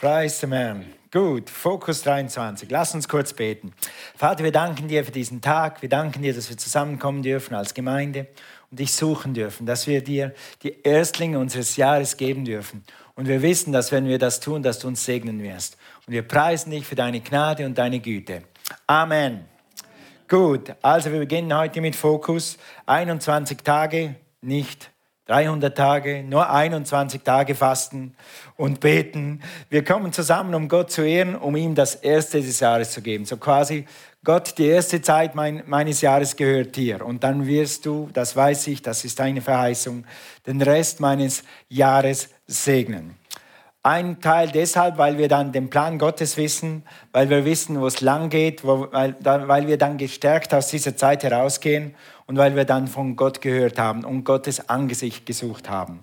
Preis dem Herrn. Gut, Fokus 23. Lass uns kurz beten. Vater, wir danken dir für diesen Tag. Wir danken dir, dass wir zusammenkommen dürfen als Gemeinde und dich suchen dürfen, dass wir dir die Erstlinge unseres Jahres geben dürfen. Und wir wissen, dass wenn wir das tun, dass du uns segnen wirst. Und wir preisen dich für deine Gnade und deine Güte. Amen. Gut, also wir beginnen heute mit Fokus. 21 Tage, nicht 300 Tage, nur 21 Tage fasten und beten. Wir kommen zusammen, um Gott zu ehren, um ihm das erste des Jahres zu geben. So quasi, Gott, die erste Zeit mein, meines Jahres gehört dir. Und dann wirst du, das weiß ich, das ist deine Verheißung, den Rest meines Jahres segnen. Ein Teil deshalb, weil wir dann den Plan Gottes wissen, weil wir wissen, wo es lang geht, wo, weil, weil wir dann gestärkt aus dieser Zeit herausgehen und weil wir dann von Gott gehört haben und Gottes Angesicht gesucht haben.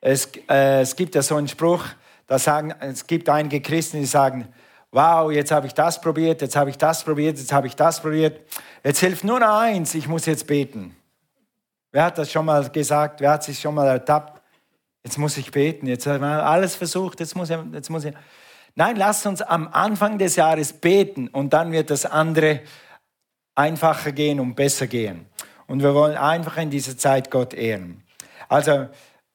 Es, äh, es gibt ja so einen Spruch, da sagen, es gibt einige Christen, die sagen, wow, jetzt habe ich das probiert, jetzt habe ich das probiert, jetzt habe ich das probiert. Jetzt hilft nur noch eins, ich muss jetzt beten. Wer hat das schon mal gesagt? Wer hat sich schon mal ertappt? Jetzt muss ich beten, jetzt haben wir alles versucht, jetzt muss ich, jetzt muss ich. Nein, lasst uns am Anfang des Jahres beten und dann wird das andere einfacher gehen und besser gehen. Und wir wollen einfach in dieser Zeit Gott ehren. Also,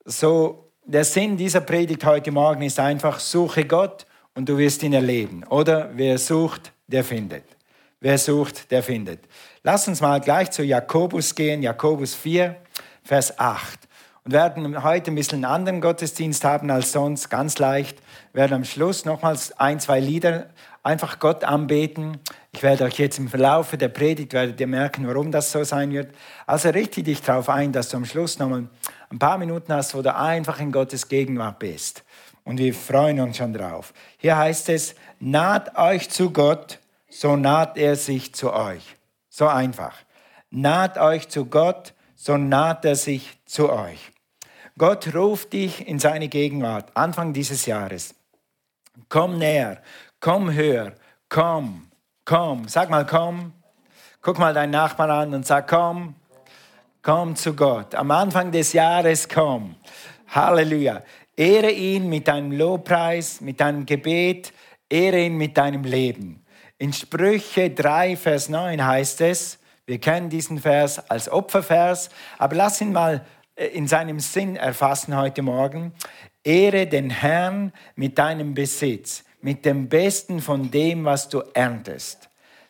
so, der Sinn dieser Predigt heute Morgen ist einfach, suche Gott und du wirst ihn erleben. Oder wer sucht, der findet. Wer sucht, der findet. Lass uns mal gleich zu Jakobus gehen, Jakobus 4, Vers 8 und werden heute ein bisschen einen anderen Gottesdienst haben als sonst, ganz leicht. Wir werden am Schluss nochmals ein, zwei Lieder einfach Gott anbeten. Ich werde euch jetzt im Verlauf der Predigt, werdet ihr merken, warum das so sein wird. Also richte dich darauf ein, dass du am Schluss nochmal ein paar Minuten hast, wo du einfach in Gottes Gegenwart bist. Und wir freuen uns schon drauf. Hier heißt es, naht euch zu Gott, so naht er sich zu euch. So einfach. Naht euch zu Gott, so naht er sich zu euch. Gott ruft dich in seine Gegenwart, Anfang dieses Jahres. Komm näher, komm höher, komm, komm. Sag mal, komm. Guck mal deinen Nachbarn an und sag, komm, komm zu Gott. Am Anfang des Jahres komm. Halleluja. Ehre ihn mit deinem Lobpreis, mit deinem Gebet, ehre ihn mit deinem Leben. In Sprüche 3, Vers 9 heißt es, wir kennen diesen Vers als Opfervers, aber lass ihn mal äh, in seinem Sinn erfassen heute Morgen. Ehre den Herrn mit deinem Besitz, mit dem Besten von dem, was du erntest.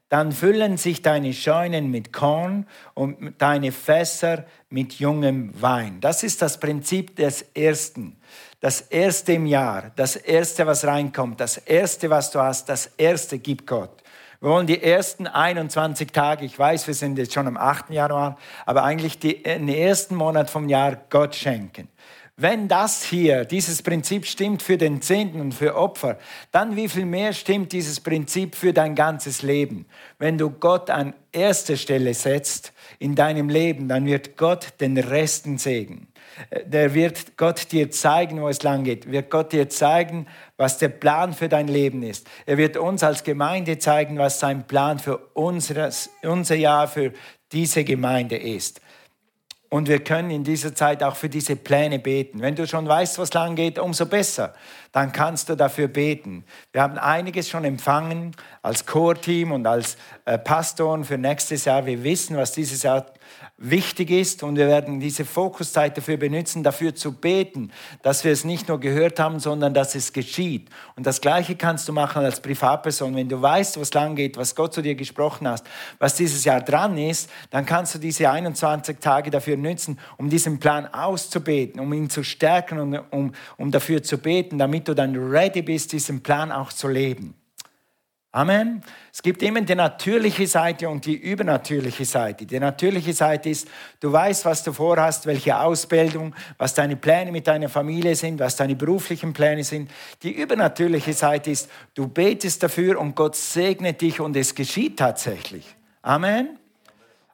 Dann füllen sich deine Scheunen mit Korn und deine Fässer mit jungem Wein. Das ist das Prinzip des Ersten. Das Erste im Jahr, das Erste, was reinkommt, das Erste, was du hast, das Erste gibt Gott. Wir wollen die ersten 21 Tage, ich weiß, wir sind jetzt schon am 8. Januar, aber eigentlich die, den ersten Monat vom Jahr Gott schenken. Wenn das hier, dieses Prinzip stimmt für den Zehnten und für Opfer, dann wie viel mehr stimmt dieses Prinzip für dein ganzes Leben? Wenn du Gott an erste Stelle setzt in deinem Leben, dann wird Gott den Resten segnen der wird Gott dir zeigen, wo es lang geht. Wird Gott dir zeigen, was der Plan für dein Leben ist. Er wird uns als Gemeinde zeigen, was sein Plan für unseres, unser Jahr, für diese Gemeinde ist. Und wir können in dieser Zeit auch für diese Pläne beten. Wenn du schon weißt, was lang geht, umso besser. Dann kannst du dafür beten. Wir haben einiges schon empfangen als Core-Team und als äh, Pastoren für nächstes Jahr. Wir wissen, was dieses Jahr wichtig ist und wir werden diese Fokuszeit dafür benutzen, dafür zu beten, dass wir es nicht nur gehört haben, sondern dass es geschieht. Und das Gleiche kannst du machen als Privatperson. Wenn du weißt, was lang geht, was Gott zu dir gesprochen hat, was dieses Jahr dran ist, dann kannst du diese 21 Tage dafür nutzen, um diesen Plan auszubeten, um ihn zu stärken und um, um dafür zu beten, damit du dann ready bist, diesen Plan auch zu leben. Amen. Es gibt immer die natürliche Seite und die übernatürliche Seite. Die natürliche Seite ist, du weißt, was du vorhast, welche Ausbildung, was deine Pläne mit deiner Familie sind, was deine beruflichen Pläne sind. Die übernatürliche Seite ist, du betest dafür und Gott segnet dich und es geschieht tatsächlich. Amen.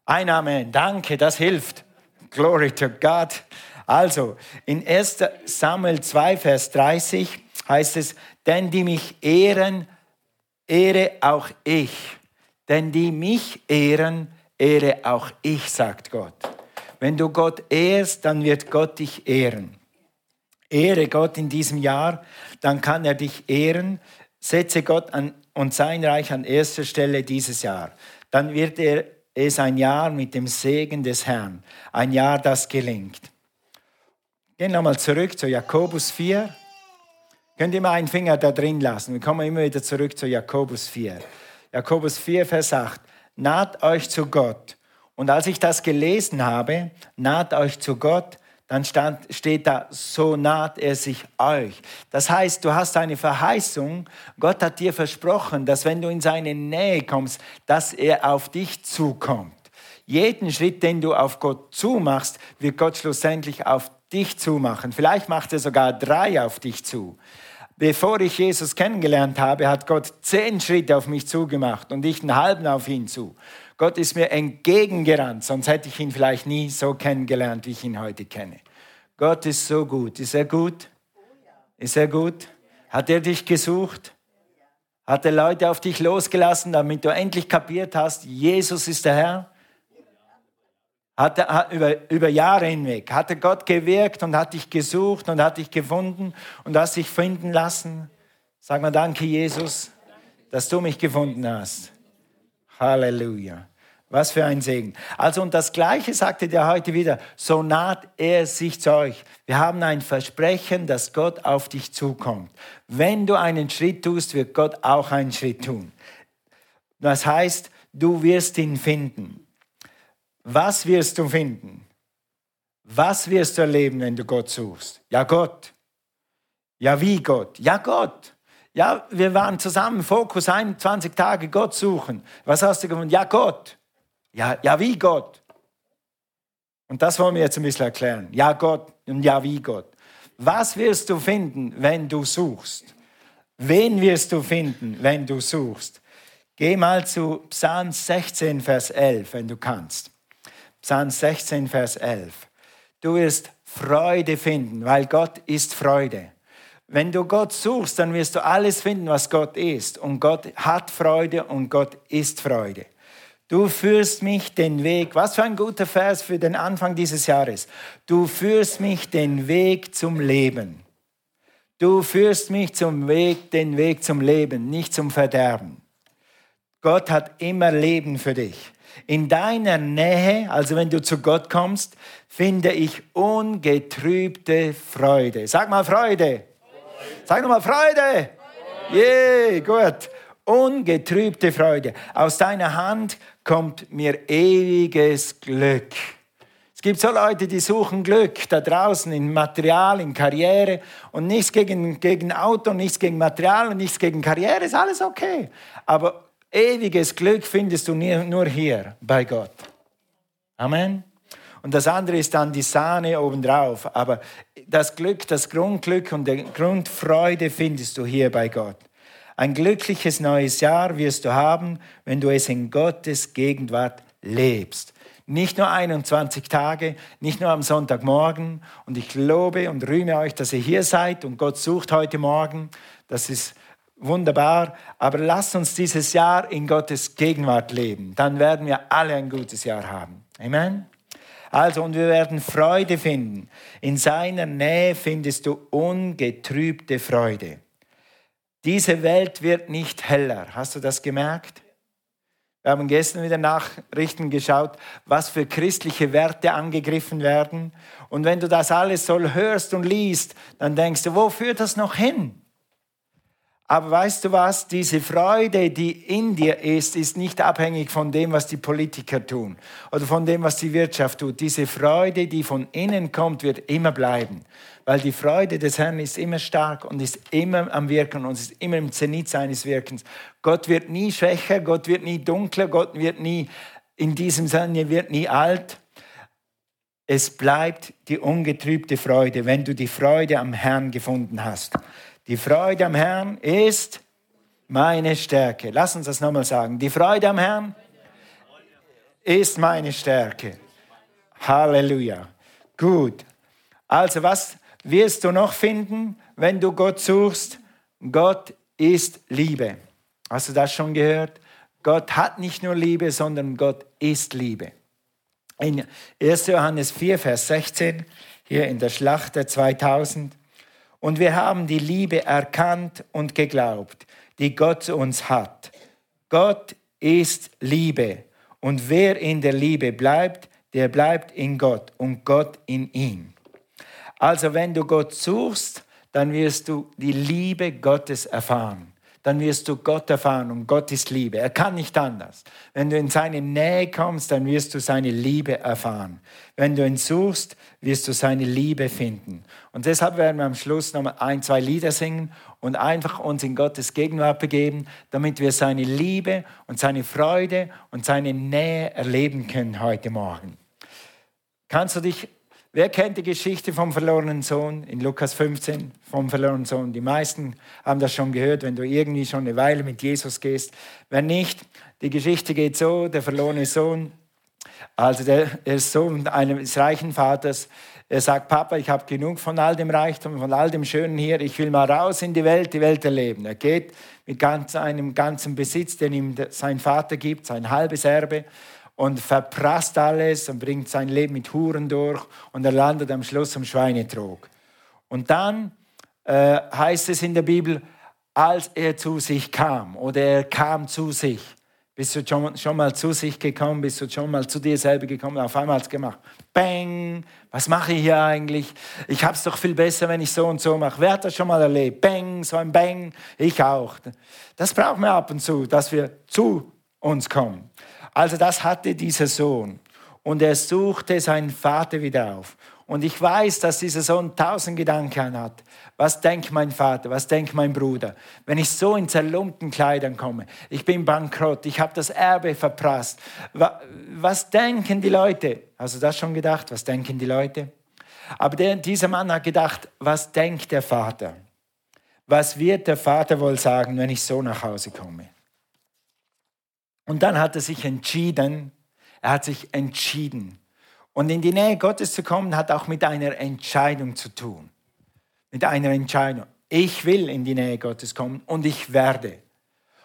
Ein Amen. Danke, das hilft. Glory to God. Also, in 1 Samuel 2, Vers 30 heißt es, denn die mich ehren, ehre auch ich. Denn die mich ehren, ehre auch ich, sagt Gott. Wenn du Gott ehrst, dann wird Gott dich ehren. Ehre Gott in diesem Jahr, dann kann er dich ehren. Setze Gott an, und sein Reich an erster Stelle dieses Jahr. Dann wird er es ein Jahr mit dem Segen des Herrn, ein Jahr, das gelingt. Gehen wir mal zurück zu Jakobus 4. Könnt ihr mal einen Finger da drin lassen? Wir kommen immer wieder zurück zu Jakobus 4. Jakobus 4, Vers 8. Naht euch zu Gott. Und als ich das gelesen habe, naht euch zu Gott, dann stand, steht da, so naht er sich euch. Das heißt, du hast eine Verheißung, Gott hat dir versprochen, dass wenn du in seine Nähe kommst, dass er auf dich zukommt. Jeden Schritt, den du auf Gott zumachst, wird Gott schlussendlich auf dich zumachen. Vielleicht macht er sogar drei auf dich zu. Bevor ich Jesus kennengelernt habe, hat Gott zehn Schritte auf mich zugemacht und ich einen halben auf ihn zu. Gott ist mir entgegengerannt, sonst hätte ich ihn vielleicht nie so kennengelernt, wie ich ihn heute kenne. Gott ist so gut. Ist er gut? Ist er gut? Hat er dich gesucht? Hat er Leute auf dich losgelassen, damit du endlich kapiert hast, Jesus ist der Herr? Hat er, hat, über, über Jahre hinweg hat er Gott gewirkt und hat dich gesucht und hat dich gefunden und hast dich finden lassen. Sag mal danke, Jesus, dass du mich gefunden hast. Halleluja. Was für ein Segen. Also und das Gleiche sagte der heute wieder, so naht er sich zu euch. Wir haben ein Versprechen, dass Gott auf dich zukommt. Wenn du einen Schritt tust, wird Gott auch einen Schritt tun. Das heißt, du wirst ihn finden. Was wirst du finden? Was wirst du erleben, wenn du Gott suchst? Ja, Gott. Ja, wie Gott? Ja, Gott. Ja, wir waren zusammen, Fokus 21 Tage Gott suchen. Was hast du gefunden? Ja, Gott. Ja, ja, wie Gott. Und das wollen wir jetzt ein bisschen erklären. Ja, Gott und ja, wie Gott. Was wirst du finden, wenn du suchst? Wen wirst du finden, wenn du suchst? Geh mal zu Psalm 16, Vers 11, wenn du kannst. Psalm 16, Vers 11. Du wirst Freude finden, weil Gott ist Freude. Wenn du Gott suchst, dann wirst du alles finden, was Gott ist. Und Gott hat Freude und Gott ist Freude. Du führst mich den Weg, was für ein guter Vers für den Anfang dieses Jahres. Du führst mich den Weg zum Leben. Du führst mich zum Weg, den Weg zum Leben, nicht zum Verderben. Gott hat immer Leben für dich. In deiner Nähe, also wenn du zu Gott kommst, finde ich ungetrübte Freude. Sag mal Freude. Sag nochmal Freude. Yeah, gut. Ungetrübte Freude. Aus deiner Hand kommt mir ewiges Glück. Es gibt so Leute, die suchen Glück da draußen in Material, in Karriere und nichts gegen, gegen Auto, nichts gegen Material und nichts gegen Karriere, ist alles okay. Aber Ewiges Glück findest du nur hier bei Gott. Amen. Und das andere ist dann die Sahne obendrauf. Aber das Glück, das Grundglück und die Grundfreude findest du hier bei Gott. Ein glückliches neues Jahr wirst du haben, wenn du es in Gottes Gegenwart lebst. Nicht nur 21 Tage, nicht nur am Sonntagmorgen. Und ich lobe und rühme euch, dass ihr hier seid und Gott sucht heute Morgen. Das ist wunderbar, aber lasst uns dieses Jahr in Gottes Gegenwart leben. Dann werden wir alle ein gutes Jahr haben. Amen. Also, und wir werden Freude finden. In seiner Nähe findest du ungetrübte Freude. Diese Welt wird nicht heller. Hast du das gemerkt? Wir haben gestern wieder Nachrichten geschaut, was für christliche Werte angegriffen werden. Und wenn du das alles so hörst und liest, dann denkst du, wo führt das noch hin? Aber weißt du was? Diese Freude, die in dir ist, ist nicht abhängig von dem, was die Politiker tun oder von dem, was die Wirtschaft tut. Diese Freude, die von innen kommt, wird immer bleiben. Weil die Freude des Herrn ist immer stark und ist immer am Wirken und ist immer im Zenit seines Wirkens. Gott wird nie schwächer, Gott wird nie dunkler, Gott wird nie, in diesem Sinne, wird nie alt. Es bleibt die ungetrübte Freude, wenn du die Freude am Herrn gefunden hast. Die Freude am Herrn ist meine Stärke. Lass uns das nochmal sagen. Die Freude am Herrn ist meine Stärke. Halleluja. Gut. Also was wirst du noch finden, wenn du Gott suchst? Gott ist Liebe. Hast du das schon gehört? Gott hat nicht nur Liebe, sondern Gott ist Liebe. In 1. Johannes 4, Vers 16, hier in der Schlacht der 2000, Und wir haben die Liebe erkannt und geglaubt, die Gott zu uns hat. Gott ist Liebe. Und wer in der Liebe bleibt, der bleibt in Gott und Gott in ihm. Also wenn du Gott suchst, dann wirst du die Liebe Gottes erfahren dann wirst du Gott erfahren und Gott ist Liebe. Er kann nicht anders. Wenn du in seine Nähe kommst, dann wirst du seine Liebe erfahren. Wenn du ihn suchst, wirst du seine Liebe finden. Und deshalb werden wir am Schluss noch ein, zwei Lieder singen und einfach uns in Gottes Gegenwart begeben, damit wir seine Liebe und seine Freude und seine Nähe erleben können heute Morgen. Kannst du dich Wer kennt die Geschichte vom verlorenen Sohn in Lukas 15 vom verlorenen Sohn? Die meisten haben das schon gehört, wenn du irgendwie schon eine Weile mit Jesus gehst. Wenn nicht, die Geschichte geht so, der verlorene Sohn, also der, der Sohn eines reichen Vaters, er sagt, Papa, ich habe genug von all dem Reichtum, von all dem Schönen hier, ich will mal raus in die Welt, die Welt erleben. Er geht mit ganz, einem ganzen Besitz, den ihm sein Vater gibt, sein halbes Erbe, und verprasst alles und bringt sein Leben mit Huren durch und er landet am Schluss am Schweinetrog. Und dann äh, heißt es in der Bibel, als er zu sich kam oder er kam zu sich. Bist du schon, schon mal zu sich gekommen? Bist du schon mal zu dir selber gekommen? Auf einmal hat es gemacht. Bang! Was mache ich hier eigentlich? Ich habe es doch viel besser, wenn ich so und so mache. Wer hat das schon mal erlebt? Bang! So ein Bang! Ich auch. Das brauchen wir ab und zu, dass wir zu uns kommen. Also das hatte dieser Sohn. Und er suchte seinen Vater wieder auf. Und ich weiß, dass dieser Sohn tausend Gedanken hat. Was denkt mein Vater? Was denkt mein Bruder? Wenn ich so in zerlumpten Kleidern komme, ich bin bankrott, ich habe das Erbe verprasst. Was denken die Leute? Hast du das schon gedacht? Was denken die Leute? Aber der, dieser Mann hat gedacht, was denkt der Vater? Was wird der Vater wohl sagen, wenn ich so nach Hause komme? Und dann hat er sich entschieden, er hat sich entschieden. Und in die Nähe Gottes zu kommen, hat auch mit einer Entscheidung zu tun. Mit einer Entscheidung. Ich will in die Nähe Gottes kommen und ich werde.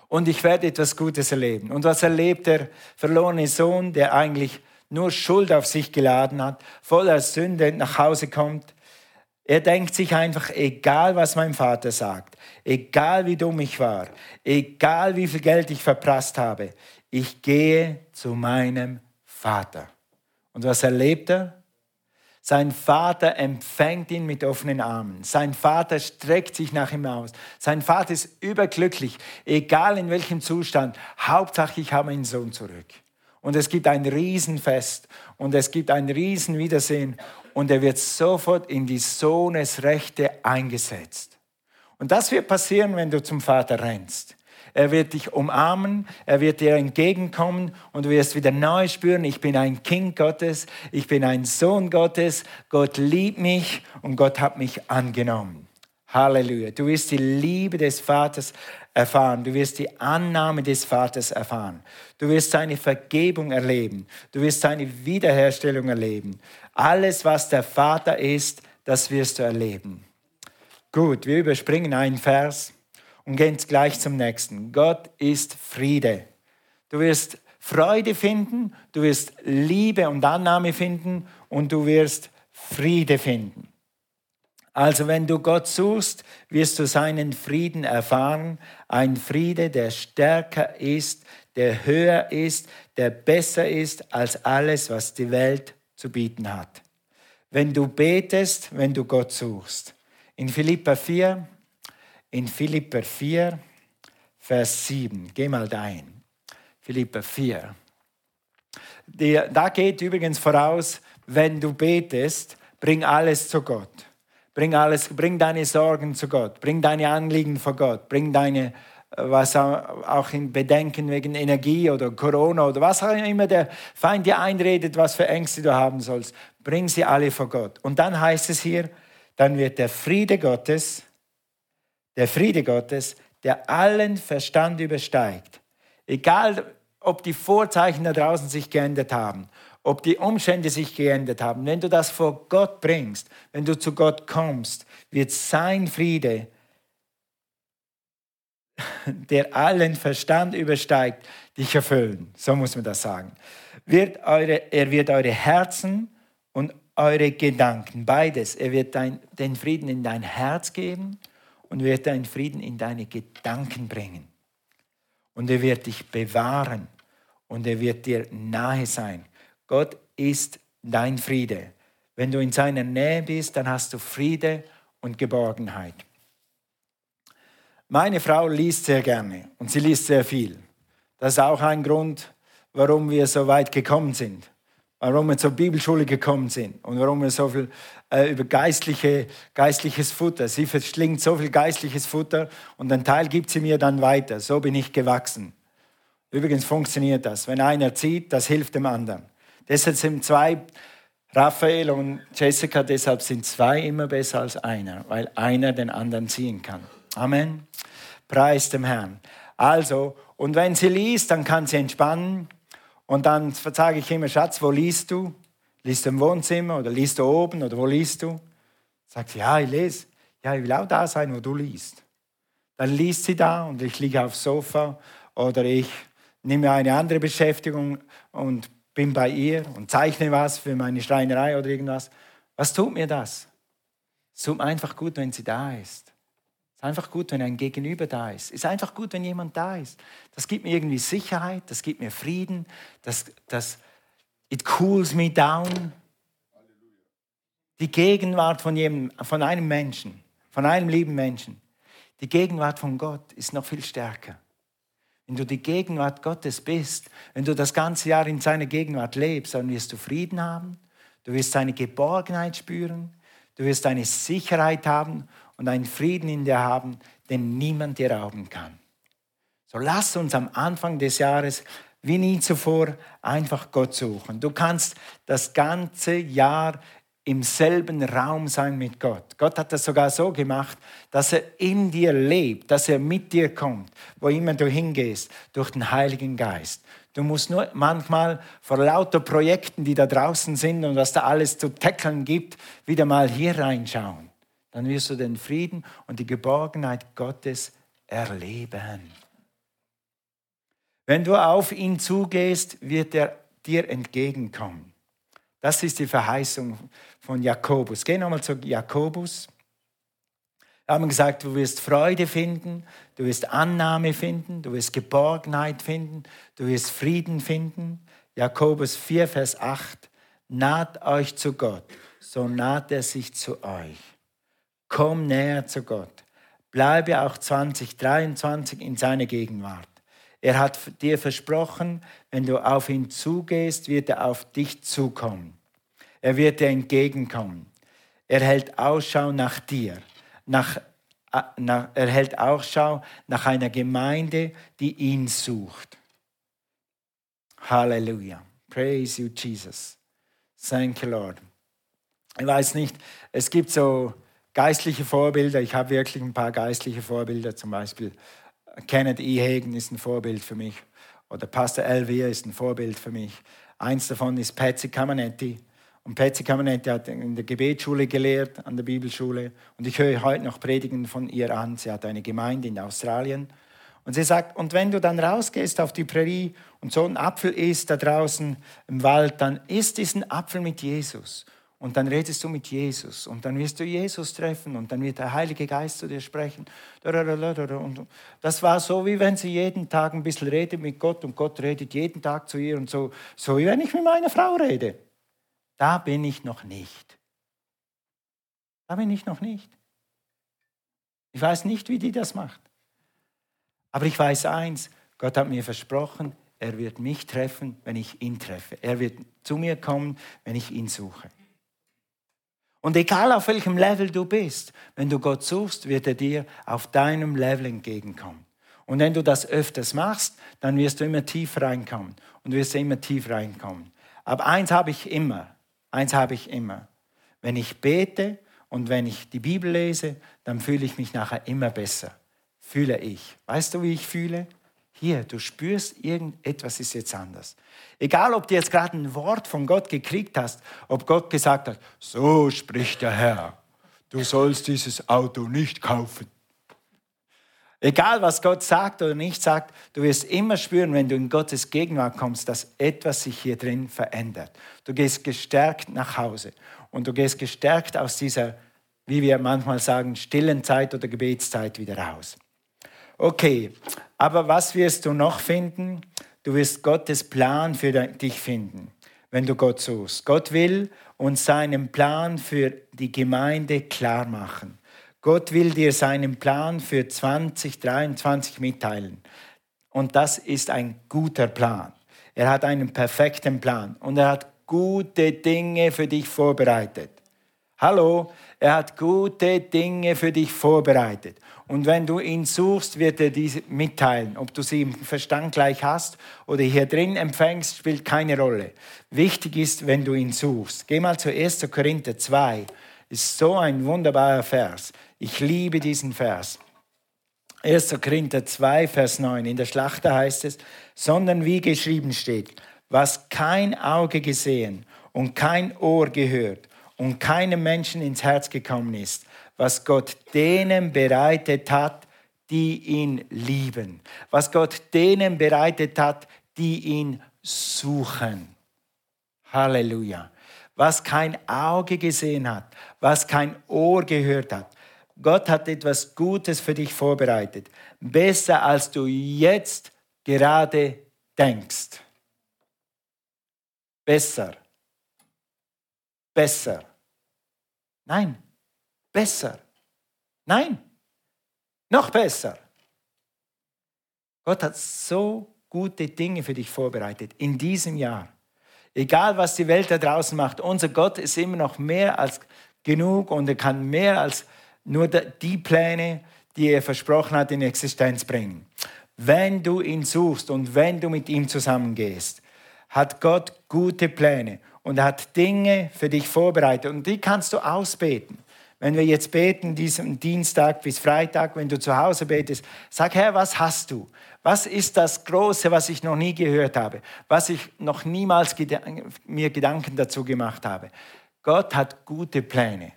Und ich werde etwas Gutes erleben. Und was erlebt der verlorene Sohn, der eigentlich nur Schuld auf sich geladen hat, voller Sünde nach Hause kommt? Er denkt sich einfach, egal was mein Vater sagt, egal wie dumm ich war, egal wie viel Geld ich verprasst habe, ich gehe zu meinem Vater. Und was erlebt er? Sein Vater empfängt ihn mit offenen Armen. Sein Vater streckt sich nach ihm aus. Sein Vater ist überglücklich, egal in welchem Zustand. Hauptsache, ich habe meinen Sohn zurück. Und es gibt ein Riesenfest und es gibt ein Riesenwiedersehen und er wird sofort in die Sohnesrechte eingesetzt. Und das wird passieren, wenn du zum Vater rennst. Er wird dich umarmen, er wird dir entgegenkommen und du wirst wieder neu spüren, ich bin ein Kind Gottes, ich bin ein Sohn Gottes, Gott liebt mich und Gott hat mich angenommen. Halleluja. Du wirst die Liebe des Vaters erfahren. Du wirst die Annahme des Vaters erfahren. Du wirst seine Vergebung erleben. Du wirst seine Wiederherstellung erleben. Alles, was der Vater ist, das wirst du erleben. Gut, wir überspringen einen Vers und gehen gleich zum nächsten. Gott ist Friede. Du wirst Freude finden, du wirst Liebe und Annahme finden und du wirst Friede finden. Also wenn du Gott suchst, wirst du seinen Frieden erfahren, ein Friede, der stärker ist, der höher ist, der besser ist als alles, was die Welt zu bieten hat. Wenn du betest, wenn du Gott suchst. In Philippa 4, in Philipper 4, Vers 7. Geh mal dahin. Philipper 4. Die, da geht übrigens voraus, wenn du betest, bring alles zu Gott. Bring alles, bring deine Sorgen zu Gott, bring deine Anliegen vor Gott, bring deine, äh, was auch in Bedenken wegen Energie oder Corona oder was auch immer der Feind dir einredet, was für Ängste du haben sollst, bring sie alle vor Gott. Und dann heißt es hier, dann wird der Friede Gottes, der Friede Gottes, der allen Verstand übersteigt. Egal, ob die Vorzeichen da draußen sich geändert haben, ob die Umstände sich geändert haben. Wenn du das vor Gott bringst, wenn du zu Gott kommst, wird sein Friede, der allen Verstand übersteigt, dich erfüllen. So muss man das sagen. Wird eure, er wird eure Herzen und eure Gedanken, beides. Er wird dein, den Frieden in dein Herz geben und wird deinen Frieden in deine Gedanken bringen. Und er wird dich bewahren und er wird dir nahe sein. Gott ist dein Friede. Wenn du in seiner Nähe bist, dann hast du Friede und Geborgenheit. Meine Frau liest sehr gerne und sie liest sehr viel. Das ist auch ein Grund, warum wir so weit gekommen sind, warum wir zur Bibelschule gekommen sind und warum wir so viel äh, über geistliche, geistliches Futter, sie verschlingt so viel geistliches Futter und einen Teil gibt sie mir dann weiter. So bin ich gewachsen. Übrigens funktioniert das. Wenn einer zieht, das hilft dem anderen. Deshalb sind zwei, Raphael und Jessica, deshalb sind zwei immer besser als einer, weil einer den anderen ziehen kann. Amen. Preis dem Herrn. Also, und wenn sie liest, dann kann sie entspannen. Und dann sage ich immer, Schatz, wo liest du? Liest du im Wohnzimmer oder liest du oben oder wo liest du? Sagt sie, ja, ich lese. Ja, ich will auch da sein, wo du liest. Dann liest sie da und ich liege aufs Sofa oder ich nehme eine andere Beschäftigung und bin bei ihr und zeichne was für meine Schreinerei oder irgendwas. Was tut mir das? Es tut mir einfach gut, wenn sie da ist. Einfach gut, wenn ein Gegenüber da ist. Ist einfach gut, wenn jemand da ist. Das gibt mir irgendwie Sicherheit, das gibt mir Frieden, das, das it cools me down. Die Gegenwart von, jedem, von einem Menschen, von einem lieben Menschen, die Gegenwart von Gott ist noch viel stärker. Wenn du die Gegenwart Gottes bist, wenn du das ganze Jahr in seiner Gegenwart lebst, dann wirst du Frieden haben, du wirst seine Geborgenheit spüren, du wirst eine Sicherheit haben und einen Frieden in dir haben, den niemand dir rauben kann. So lass uns am Anfang des Jahres wie nie zuvor einfach Gott suchen. Du kannst das ganze Jahr im selben Raum sein mit Gott. Gott hat das sogar so gemacht, dass er in dir lebt, dass er mit dir kommt, wo immer du hingehst, durch den Heiligen Geist. Du musst nur manchmal vor lauter Projekten, die da draußen sind und was da alles zu tackeln gibt, wieder mal hier reinschauen. Dann wirst du den Frieden und die Geborgenheit Gottes erleben. Wenn du auf ihn zugehst, wird er dir entgegenkommen. Das ist die Verheißung von Jakobus. Geh nochmal zu Jakobus. Wir haben gesagt, du wirst Freude finden, du wirst Annahme finden, du wirst Geborgenheit finden, du wirst Frieden finden. Jakobus 4, Vers 8. Naht euch zu Gott, so naht er sich zu euch. Komm näher zu Gott. Bleibe auch 2023 in seiner Gegenwart. Er hat dir versprochen, wenn du auf ihn zugehst, wird er auf dich zukommen. Er wird dir entgegenkommen. Er hält Ausschau nach dir. Nach, nach, er hält Ausschau nach einer Gemeinde, die ihn sucht. Halleluja. Praise you, Jesus. Thank you, Lord. Ich weiß nicht, es gibt so geistliche Vorbilder. Ich habe wirklich ein paar geistliche Vorbilder, zum Beispiel Kenneth E. Hagen ist ein Vorbild für mich. Oder Pastor Elvia ist ein Vorbild für mich. Eins davon ist Patsy Camanetti. Und Patsy Camanetti hat in der Gebetsschule gelehrt, an der Bibelschule. Und ich höre heute noch Predigen von ihr an. Sie hat eine Gemeinde in Australien. Und sie sagt, und wenn du dann rausgehst auf die Prärie und so ein Apfel isst da draußen im Wald, dann isst diesen Apfel mit Jesus. Und dann redest du mit Jesus und dann wirst du Jesus treffen und dann wird der Heilige Geist zu dir sprechen. Und das war so, wie wenn sie jeden Tag ein bisschen redet mit Gott und Gott redet jeden Tag zu ihr und so, so wie wenn ich mit meiner Frau rede. Da bin ich noch nicht. Da bin ich noch nicht. Ich weiß nicht, wie die das macht. Aber ich weiß eins, Gott hat mir versprochen, er wird mich treffen, wenn ich ihn treffe. Er wird zu mir kommen, wenn ich ihn suche. Und egal auf welchem Level du bist, wenn du Gott suchst, wird er dir auf deinem Level entgegenkommen. Und wenn du das öfters machst, dann wirst du immer tiefer reinkommen und wirst immer tiefer reinkommen. Aber eins habe ich immer, eins habe ich immer. Wenn ich bete und wenn ich die Bibel lese, dann fühle ich mich nachher immer besser. Fühle ich. Weißt du, wie ich fühle? Hier, du spürst, irgendetwas ist jetzt anders. Egal, ob du jetzt gerade ein Wort von Gott gekriegt hast, ob Gott gesagt hat, so spricht der Herr, du sollst dieses Auto nicht kaufen. Egal, was Gott sagt oder nicht sagt, du wirst immer spüren, wenn du in Gottes Gegenwart kommst, dass etwas sich hier drin verändert. Du gehst gestärkt nach Hause. und du gehst gestärkt aus dieser, wie wir manchmal sagen, stillen Zeit oder Gebetszeit wieder raus. Okay, aber was wirst du noch finden? Du wirst Gottes Plan für dich finden, wenn du Gott suchst. Gott will uns seinen Plan für die Gemeinde klar machen. Gott will dir seinen Plan für 2023 mitteilen. Und das ist ein guter Plan. Er hat einen perfekten Plan und er hat gute Dinge für dich vorbereitet. Hallo, er hat gute Dinge für dich vorbereitet. Und wenn du ihn suchst, wird er diese mitteilen. Ob du sie im Verstand gleich hast oder hier drin empfängst, spielt keine Rolle. Wichtig ist, wenn du ihn suchst. Geh mal zu 1. Korinther 2. Ist so ein wunderbarer Vers. Ich liebe diesen Vers. 1. Korinther 2, Vers 9. In der Schlachter heißt es, sondern wie geschrieben steht, was kein Auge gesehen und kein Ohr gehört und keinem Menschen ins Herz gekommen ist, was Gott denen bereitet hat, die ihn lieben, was Gott denen bereitet hat, die ihn suchen. Halleluja. Was kein Auge gesehen hat, was kein Ohr gehört hat. Gott hat etwas Gutes für dich vorbereitet. Besser als du jetzt gerade denkst. Besser. Besser. Nein, besser. Nein, noch besser. Gott hat so gute Dinge für dich vorbereitet in diesem Jahr. Egal, was die Welt da draußen macht, unser Gott ist immer noch mehr als genug und er kann mehr als nur die Pläne, die er versprochen hat, in Existenz bringen. Wenn du ihn suchst und wenn du mit ihm zusammengehst, hat Gott gute Pläne und er hat Dinge für dich vorbereitet und die kannst du ausbeten. Wenn wir jetzt beten, diesen Dienstag bis Freitag, wenn du zu Hause betest, sag, Herr, was hast du? Was ist das Große, was ich noch nie gehört habe? Was ich noch niemals mir Gedanken dazu gemacht habe? Gott hat gute Pläne.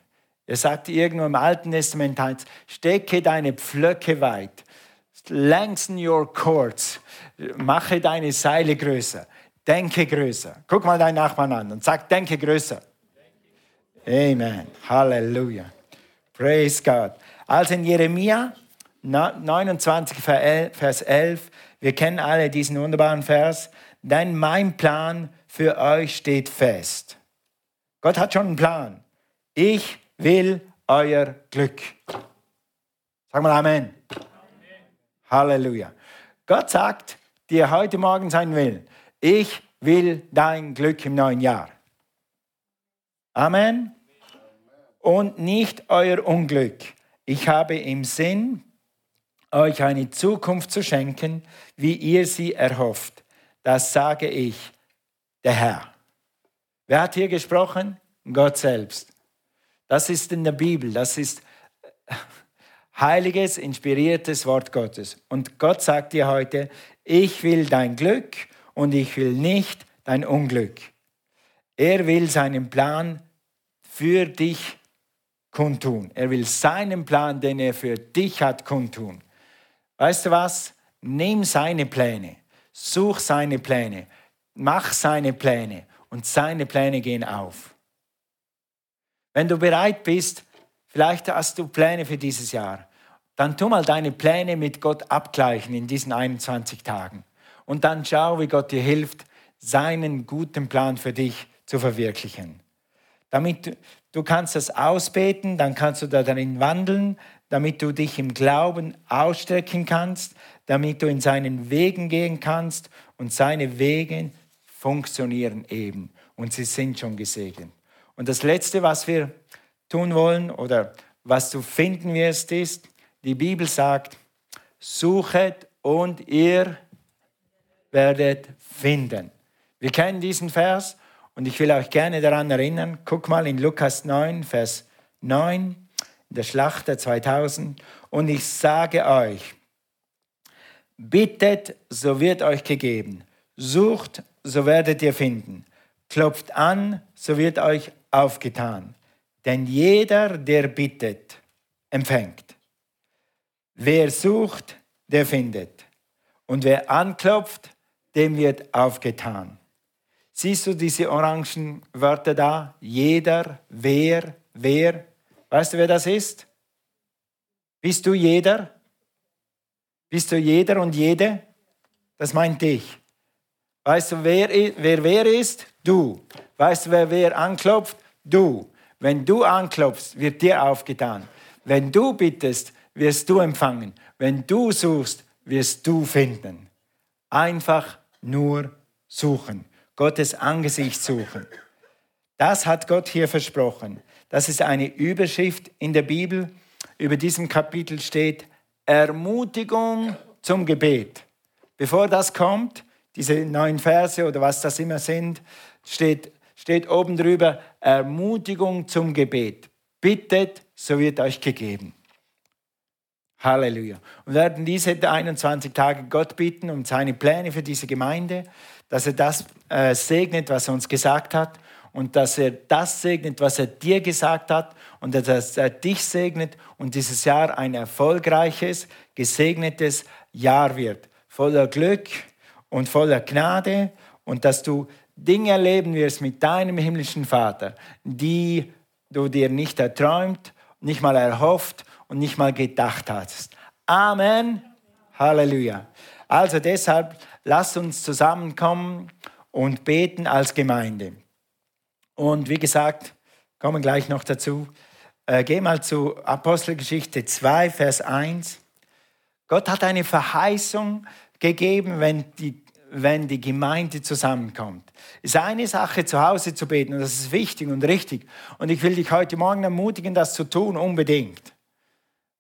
Er sagt irgendwo im Alten Testament, stecke deine Pflöcke weit, lengthen your cords, mache deine Seile größer, denke größer. Guck mal deinen Nachbarn an und sag, denke größer. Amen. Halleluja. Praise God. Also in Jeremia 29, Vers 11, wir kennen alle diesen wunderbaren Vers, denn mein Plan für euch steht fest. Gott hat schon einen Plan. Ich will euer Glück. Sag mal Amen. Halleluja. Gott sagt dir heute Morgen sein Willen. Ich will dein Glück im neuen Jahr. Amen und nicht euer Unglück. Ich habe im Sinn, euch eine Zukunft zu schenken, wie ihr sie erhofft. Das sage ich, der Herr. Wer hat hier gesprochen? Gott selbst. Das ist in der Bibel, das ist heiliges, inspiriertes Wort Gottes. Und Gott sagt dir heute, ich will dein Glück und ich will nicht dein Unglück. Er will seinen Plan für dich kundtun. Er will seinen Plan, den er für dich hat, kundtun. Weißt du was? Nimm seine Pläne, such seine Pläne, mach seine Pläne und seine Pläne gehen auf. Wenn du bereit bist, vielleicht hast du Pläne für dieses Jahr, dann tu mal deine Pläne mit Gott abgleichen in diesen 21 Tagen. Und dann schau, wie Gott dir hilft, seinen guten Plan für dich zu verwirklichen. Damit du kannst das ausbeten, dann kannst du da darin wandeln, damit du dich im Glauben ausstrecken kannst, damit du in seinen Wegen gehen kannst und seine Wege funktionieren eben und sie sind schon gesegnet. Und das Letzte, was wir tun wollen oder was du finden wirst, ist, die Bibel sagt, suchet und ihr werdet finden. Wir kennen diesen Vers und ich will euch gerne daran erinnern, guck mal in Lukas 9, Vers 9, in der Schlachter 2000. Und ich sage euch, bittet, so wird euch gegeben. Sucht, so werdet ihr finden. Klopft an, so wird euch aufgetan. Denn jeder, der bittet, empfängt. Wer sucht, der findet. Und wer anklopft, dem wird aufgetan. Siehst du diese orangen Wörter da? Jeder, wer, wer. Weißt du, wer das ist? Bist du jeder? Bist du jeder und jede? Das meint dich. Weißt du, wer wer, wer ist? Du. Weißt du, wer wer anklopft? Du. Wenn du anklopfst, wird dir aufgetan. Wenn du bittest, wirst du empfangen. Wenn du suchst, wirst du finden. Einfach nur suchen. Gottes Angesicht suchen. Das hat Gott hier versprochen. Das ist eine Überschrift in der Bibel. Über diesem Kapitel steht Ermutigung zum Gebet. Bevor das kommt, diese neun Verse oder was das immer sind, steht, steht oben drüber Ermutigung zum Gebet. Bittet, so wird euch gegeben. Halleluja. Und wir werden diese 21 Tage Gott bitten um seine Pläne für diese Gemeinde, dass er das äh, segnet, was er uns gesagt hat und dass er das segnet, was er dir gesagt hat und dass er dich segnet und dieses Jahr ein erfolgreiches, gesegnetes Jahr wird, voller Glück und voller Gnade und dass du Dinge erleben wirst mit deinem himmlischen Vater, die du dir nicht erträumt, nicht mal erhofft und nicht mal gedacht hast. Amen. Halleluja. Also deshalb Lass uns zusammenkommen und beten als Gemeinde. Und wie gesagt, kommen gleich noch dazu. Äh, geh mal zu Apostelgeschichte 2, Vers 1. Gott hat eine Verheißung gegeben, wenn die, wenn die Gemeinde zusammenkommt. Es ist eine Sache, zu Hause zu beten, und das ist wichtig und richtig. Und ich will dich heute Morgen ermutigen, das zu tun, unbedingt.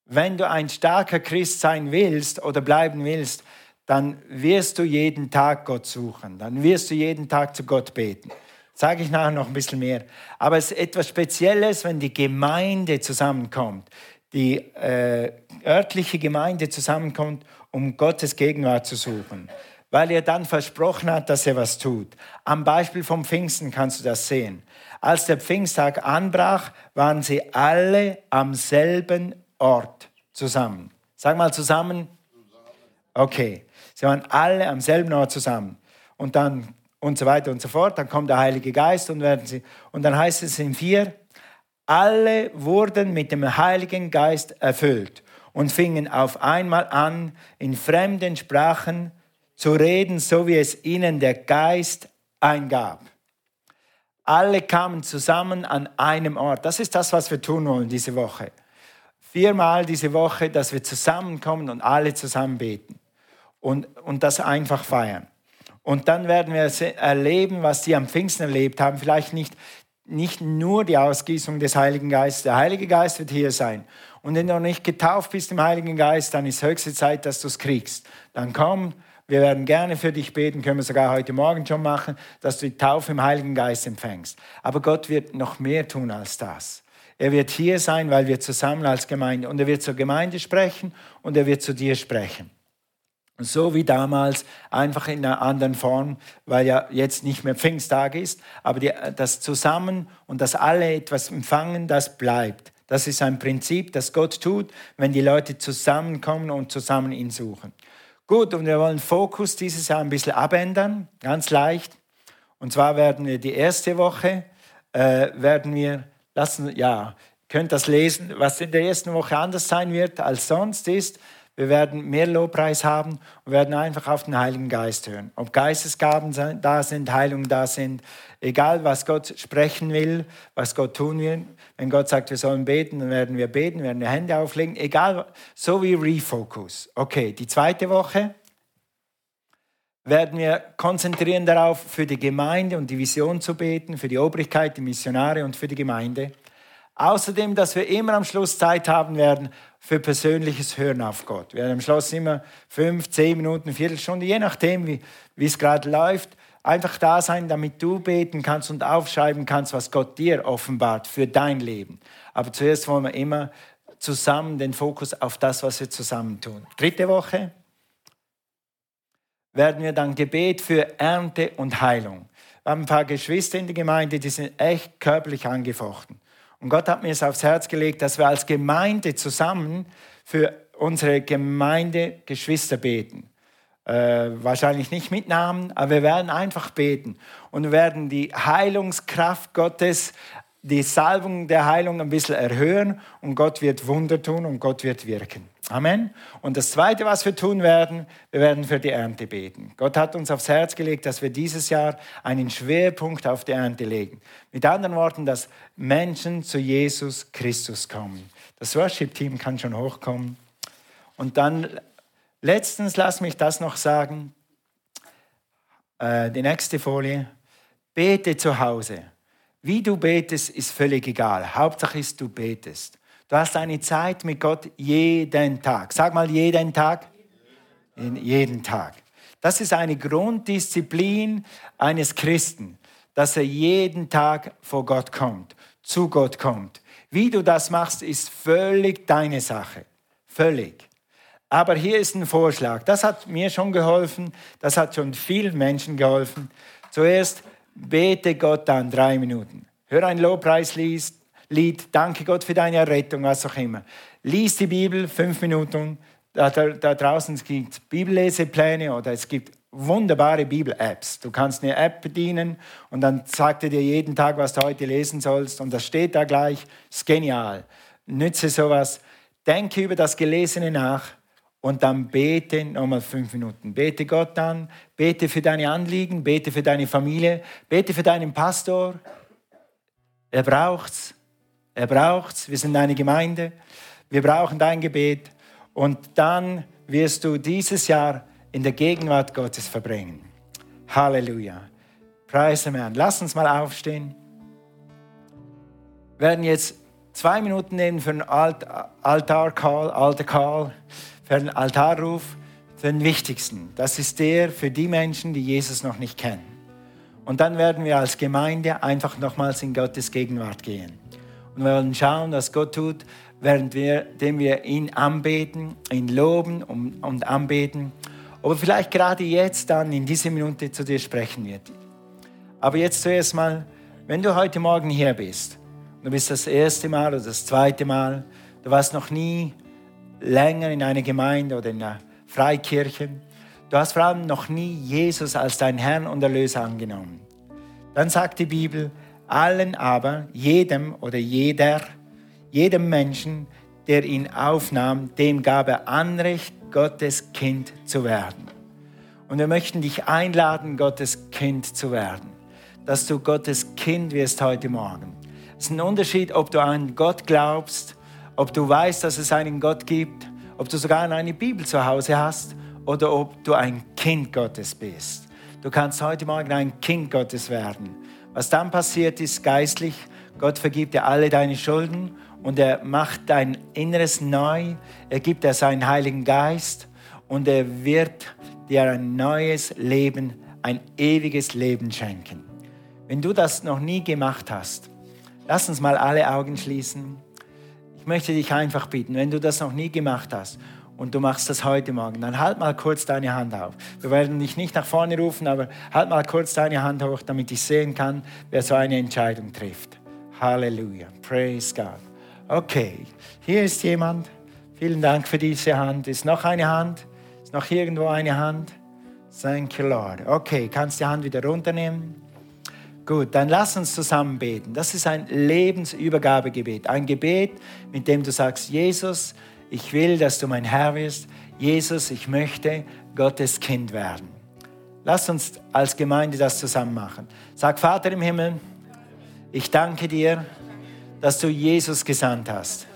Wenn du ein starker Christ sein willst oder bleiben willst, dann wirst du jeden Tag Gott suchen, dann wirst du jeden Tag zu Gott beten. Sage ich nachher noch ein bisschen mehr. Aber es ist etwas Spezielles, wenn die Gemeinde zusammenkommt, die äh, örtliche Gemeinde zusammenkommt, um Gottes Gegenwart zu suchen, weil er dann versprochen hat, dass er was tut. Am Beispiel vom Pfingsten kannst du das sehen. Als der Pfingsttag anbrach, waren sie alle am selben Ort zusammen. Sag mal zusammen. Okay. Sie waren alle am selben Ort zusammen. Und dann und so weiter und so fort. Dann kommt der Heilige Geist und werden sie. Und dann heißt es in vier, alle wurden mit dem Heiligen Geist erfüllt und fingen auf einmal an, in fremden Sprachen zu reden, so wie es ihnen der Geist eingab. Alle kamen zusammen an einem Ort. Das ist das, was wir tun wollen diese Woche. Viermal diese Woche, dass wir zusammenkommen und alle zusammen beten und, und das einfach feiern. Und dann werden wir erleben, was die am Pfingsten erlebt haben. Vielleicht nicht, nicht nur die Ausgießung des Heiligen Geistes. Der Heilige Geist wird hier sein. Und wenn du noch nicht getauft bist im Heiligen Geist, dann ist höchste Zeit, dass du es kriegst. Dann komm, wir werden gerne für dich beten, können wir sogar heute Morgen schon machen, dass du die Taufe im Heiligen Geist empfängst. Aber Gott wird noch mehr tun als das. Er wird hier sein, weil wir zusammen als Gemeinde, und er wird zur Gemeinde sprechen und er wird zu dir sprechen. So wie damals, einfach in einer anderen Form, weil ja jetzt nicht mehr Pfingsttag ist, aber die, das Zusammen und das alle etwas empfangen, das bleibt. Das ist ein Prinzip, das Gott tut, wenn die Leute zusammenkommen und zusammen ihn suchen. Gut, und wir wollen Fokus dieses Jahr ein bisschen abändern, ganz leicht. Und zwar werden wir die erste Woche, äh, werden wir, lassen, ja, könnt das lesen, was in der ersten Woche anders sein wird als sonst ist, wir werden mehr Lobpreis haben und werden einfach auf den Heiligen Geist hören. Ob Geistesgaben da sind, Heilung da sind, egal was Gott sprechen will, was Gott tun will. Wenn Gott sagt, wir sollen beten, dann werden wir beten, werden wir Hände auflegen, egal, so wie Refocus. Okay, die zweite Woche werden wir konzentrieren darauf, für die Gemeinde und die Vision zu beten, für die Obrigkeit, die Missionare und für die Gemeinde. Außerdem, dass wir immer am Schluss Zeit haben werden für persönliches Hören auf Gott. Wir werden am Schluss immer fünf, zehn Minuten, Viertelstunde, je nachdem, wie, es gerade läuft, einfach da sein, damit du beten kannst und aufschreiben kannst, was Gott dir offenbart für dein Leben. Aber zuerst wollen wir immer zusammen den Fokus auf das, was wir zusammen tun. Dritte Woche werden wir dann Gebet für Ernte und Heilung. Wir haben ein paar Geschwister in der Gemeinde, die sind echt körperlich angefochten. Und Gott hat mir es aufs Herz gelegt, dass wir als Gemeinde zusammen für unsere Gemeindegeschwister beten. Äh, wahrscheinlich nicht mit Namen, aber wir werden einfach beten und werden die Heilungskraft Gottes, die Salbung der Heilung ein bisschen erhöhen und Gott wird Wunder tun und Gott wird wirken. Amen. Und das Zweite, was wir tun werden, wir werden für die Ernte beten. Gott hat uns aufs Herz gelegt, dass wir dieses Jahr einen Schwerpunkt auf die Ernte legen. Mit anderen Worten, dass Menschen zu Jesus Christus kommen. Das Worship-Team kann schon hochkommen. Und dann Letztens, lass mich das noch sagen, äh, die nächste Folie. Bete zu Hause. Wie du betest, ist völlig egal. Hauptsache ist, du betest. Du hast eine Zeit mit Gott jeden Tag. Sag mal jeden Tag. In jeden Tag. Das ist eine Grunddisziplin eines Christen, dass er jeden Tag vor Gott kommt, zu Gott kommt. Wie du das machst, ist völlig deine Sache. Völlig. Aber hier ist ein Vorschlag. Das hat mir schon geholfen. Das hat schon vielen Menschen geholfen. Zuerst bete Gott an drei Minuten. Hör ein Lobpreislied. Danke Gott für deine Errettung, was auch immer. Lies die Bibel fünf Minuten. Da, da, da draußen gibt es Bibellesepläne oder es gibt wunderbare Bibel-Apps. Du kannst eine App bedienen und dann sagt er dir jeden Tag, was du heute lesen sollst und das steht da gleich. Ist genial. Nütze sowas. Denke über das Gelesene nach und dann bete nochmal fünf Minuten. Bete Gott an, bete für deine Anliegen, bete für deine Familie, bete für deinen Pastor. Er braucht's. Er braucht's. Wir sind eine Gemeinde. Wir brauchen dein Gebet. Und dann wirst du dieses Jahr in der Gegenwart Gottes verbringen. Halleluja. Preise Herrn. Lass uns mal aufstehen. Wir werden jetzt zwei Minuten nehmen für einen Altar-Call. Altar-Call für den Altarruf, den wichtigsten. Das ist der für die Menschen, die Jesus noch nicht kennen. Und dann werden wir als Gemeinde einfach nochmals in Gottes Gegenwart gehen. Und wir wollen schauen, was Gott tut, während wir, dem wir ihn anbeten, ihn loben und, und anbeten. Aber vielleicht gerade jetzt dann in dieser Minute zu dir sprechen wird. Aber jetzt zuerst mal, wenn du heute Morgen hier bist, du bist das erste Mal oder das zweite Mal, du warst noch nie länger in einer Gemeinde oder in einer Freikirche, du hast vor allem noch nie Jesus als dein Herrn und Erlöser angenommen, dann sagt die Bibel, allen aber, jedem oder jeder, jedem Menschen, der ihn aufnahm, dem gab er Anrecht, Gottes Kind zu werden. Und wir möchten dich einladen, Gottes Kind zu werden, dass du Gottes Kind wirst heute Morgen. Es ist ein Unterschied, ob du an Gott glaubst ob du weißt, dass es einen Gott gibt, ob du sogar eine Bibel zu Hause hast oder ob du ein Kind Gottes bist. Du kannst heute Morgen ein Kind Gottes werden. Was dann passiert ist geistlich, Gott vergibt dir alle deine Schulden und er macht dein Inneres neu. Er gibt dir seinen Heiligen Geist und er wird dir ein neues Leben, ein ewiges Leben schenken. Wenn du das noch nie gemacht hast, lass uns mal alle Augen schließen möchte dich einfach bitten, wenn du das noch nie gemacht hast und du machst das heute Morgen, dann halt mal kurz deine Hand auf. Wir werden dich nicht nach vorne rufen, aber halt mal kurz deine Hand hoch, damit ich sehen kann, wer so eine Entscheidung trifft. Halleluja. Praise God. Okay, hier ist jemand. Vielen Dank für diese Hand. Ist noch eine Hand? Ist noch irgendwo eine Hand? Thank you, Lord. Okay, kannst die Hand wieder runternehmen? Gut, dann lass uns zusammen beten. Das ist ein Lebensübergabegebet. Ein Gebet, mit dem du sagst, Jesus, ich will, dass du mein Herr wirst. Jesus, ich möchte Gottes Kind werden. Lass uns als Gemeinde das zusammen machen. Sag, Vater im Himmel, ich danke dir, dass du Jesus gesandt hast.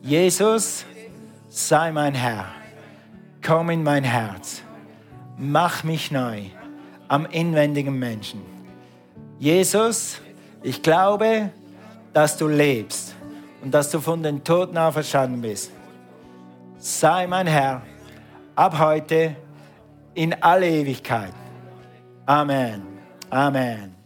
Jesus, sei mein Herr. Komm in mein Herz. Mach mich neu am inwendigen Menschen. Jesus, ich glaube, dass du lebst und dass du von den Toten auferstanden bist. Sei mein Herr ab heute in alle Ewigkeit. Amen. Amen.